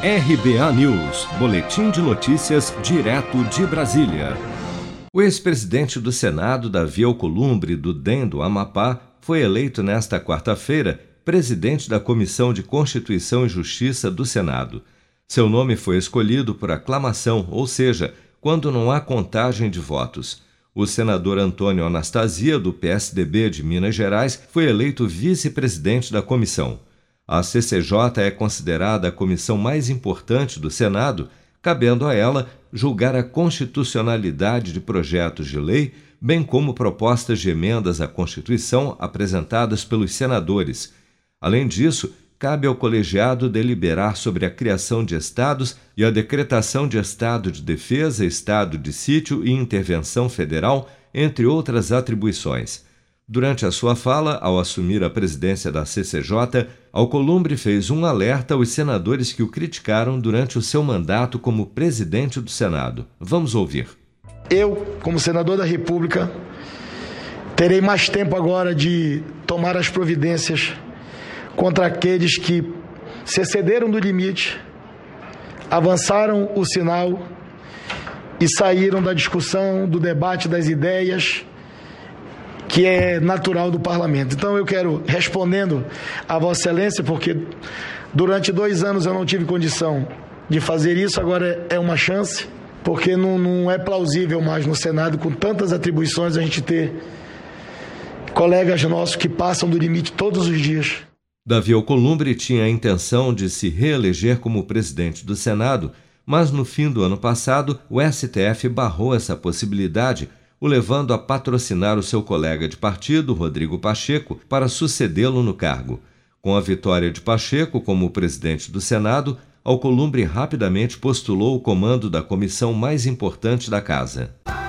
RBA News, Boletim de Notícias, direto de Brasília. O ex-presidente do Senado, Davi Alcolumbre, do DEM do Amapá, foi eleito nesta quarta-feira presidente da Comissão de Constituição e Justiça do Senado. Seu nome foi escolhido por aclamação, ou seja, quando não há contagem de votos. O senador Antônio Anastasia, do PSDB de Minas Gerais, foi eleito vice-presidente da comissão. A CCJ é considerada a comissão mais importante do Senado, cabendo a ela julgar a constitucionalidade de projetos de lei, bem como propostas de emendas à Constituição apresentadas pelos senadores. Além disso, cabe ao colegiado deliberar sobre a criação de estados e a decretação de estado de defesa, estado de sítio e intervenção federal, entre outras atribuições. Durante a sua fala, ao assumir a presidência da CCJ, Alcolumbre fez um alerta aos senadores que o criticaram durante o seu mandato como presidente do Senado. Vamos ouvir. Eu, como senador da República, terei mais tempo agora de tomar as providências contra aqueles que se excederam do limite, avançaram o sinal e saíram da discussão, do debate das ideias que é natural do parlamento. Então eu quero, respondendo a Vossa Excelência, porque durante dois anos eu não tive condição de fazer isso, agora é uma chance, porque não, não é plausível mais no Senado, com tantas atribuições, a gente ter colegas nossos que passam do limite todos os dias. Davi Alcolumbre tinha a intenção de se reeleger como presidente do Senado, mas no fim do ano passado o STF barrou essa possibilidade o levando a patrocinar o seu colega de partido, Rodrigo Pacheco, para sucedê-lo no cargo. Com a vitória de Pacheco como presidente do Senado, Alcolumbre rapidamente postulou o comando da comissão mais importante da casa.